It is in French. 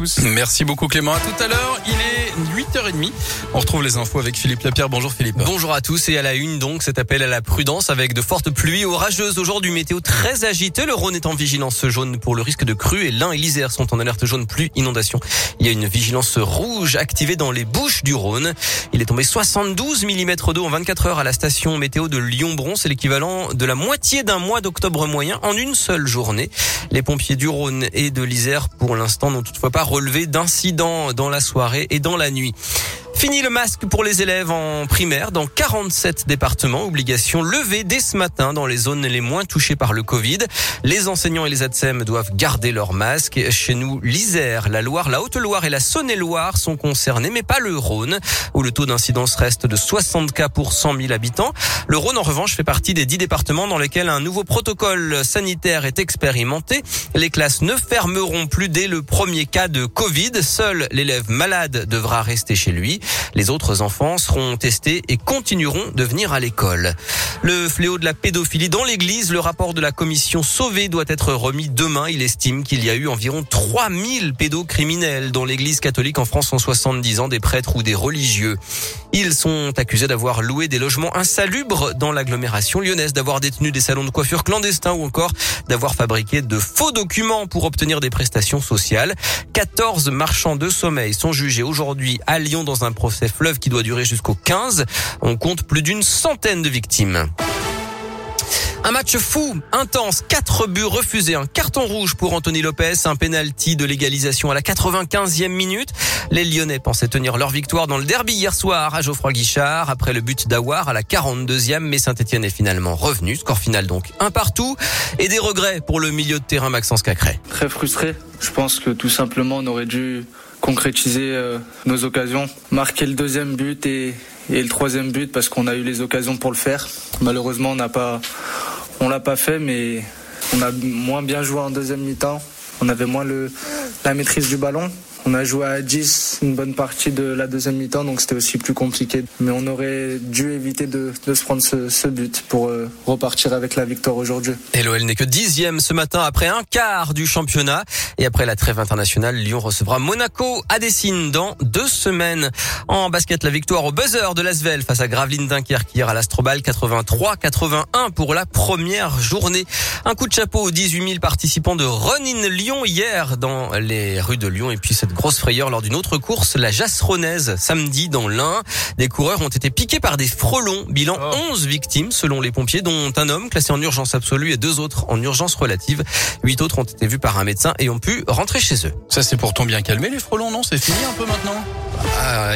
tous. Merci beaucoup Clément. À tout à l'heure. Il est 8h30. On retrouve les infos avec Philippe Lapierre. Bonjour Philippe. Bonjour à tous et à la une donc cet appel à la prudence avec de fortes pluies orageuses aujourd'hui. Météo très agitée. Le Rhône est en vigilance jaune pour le risque de crue et l'Ain et l'Isère sont en alerte jaune plus inondation. Il y a une vigilance rouge activée dans les Bouches du Rhône. Il est tombé 72 mm d'eau en 24 heures à la station météo de Lyon-Bron. C'est l'équivalent de la moitié d'un mois d'octobre moyen en une seule journée. Les pompiers du Rhône et de l'Isère pour l'instant n'ont toutefois pas relevé d'incidents dans la soirée et dans la nuit. Fini le masque pour les élèves en primaire dans 47 départements. Obligation levée dès ce matin dans les zones les moins touchées par le Covid. Les enseignants et les ADSEM doivent garder leur masque. Chez nous, l'Isère, la Loire, la Haute-Loire et la Saône-et-Loire sont concernés, mais pas le Rhône, où le taux d'incidence reste de 60 cas pour 100 000 habitants. Le Rhône, en revanche, fait partie des 10 départements dans lesquels un nouveau protocole sanitaire est expérimenté. Les classes ne fermeront plus dès le premier cas de Covid. Seul l'élève malade devra rester chez lui. Les autres enfants seront testés et continueront de venir à l'école. Le fléau de la pédophilie dans l'église, le rapport de la commission Sauvé doit être remis demain. Il estime qu'il y a eu environ 3000 pédocriminels dans l'église catholique en France en 70 ans, des prêtres ou des religieux. Ils sont accusés d'avoir loué des logements insalubres dans l'agglomération lyonnaise, d'avoir détenu des salons de coiffure clandestins ou encore d'avoir fabriqué de faux documents pour obtenir des prestations sociales. 14 marchands de sommeil sont jugés aujourd'hui à Lyon dans un procès fleuve qui doit durer jusqu'au 15. On compte plus d'une centaine de victimes. Un match fou, intense, quatre buts refusés, un carton rouge pour Anthony Lopez, un penalty de légalisation à la 95e minute. Les Lyonnais pensaient tenir leur victoire dans le derby hier soir à Geoffroy Guichard après le but d'Awar à la 42e, mais Saint-Etienne est finalement revenu. Score final donc un partout et des regrets pour le milieu de terrain Maxence Cacré. Très frustré. Je pense que tout simplement on aurait dû concrétiser euh, nos occasions, marquer le deuxième but et, et le troisième but parce qu'on a eu les occasions pour le faire. Malheureusement, on n'a pas, on l'a pas fait, mais on a moins bien joué en deuxième mi-temps. On avait moins le, la maîtrise du ballon. On a joué à 10 une bonne partie de la deuxième mi-temps, donc c'était aussi plus compliqué. Mais on aurait dû éviter de, se prendre ce, but pour euh, repartir avec la victoire aujourd'hui. Et l'OL n'est que dixième ce matin après un quart du championnat. Et après la trêve internationale, Lyon recevra Monaco à Dessine dans deux semaines. En basket, la victoire au buzzer de Lasvel face à Gravelines Dunkerque hier à l'Astrobal 83-81 pour la première journée. Un coup de chapeau aux 18 000 participants de Run in Lyon hier dans les rues de Lyon. Et puis cette grosse frayeur lors d'une autre course, la Jasseronnaise, samedi dans l'Ain. Des coureurs ont été piqués par des frelons. Bilan 11 victimes selon les pompiers, dont un homme classé en urgence absolue et deux autres en urgence relative. Huit autres ont été vus par un médecin et ont pu rentrer chez eux. Ça c'est pourtant bien calmé les frelons, non? C'est fini un peu maintenant? Ah,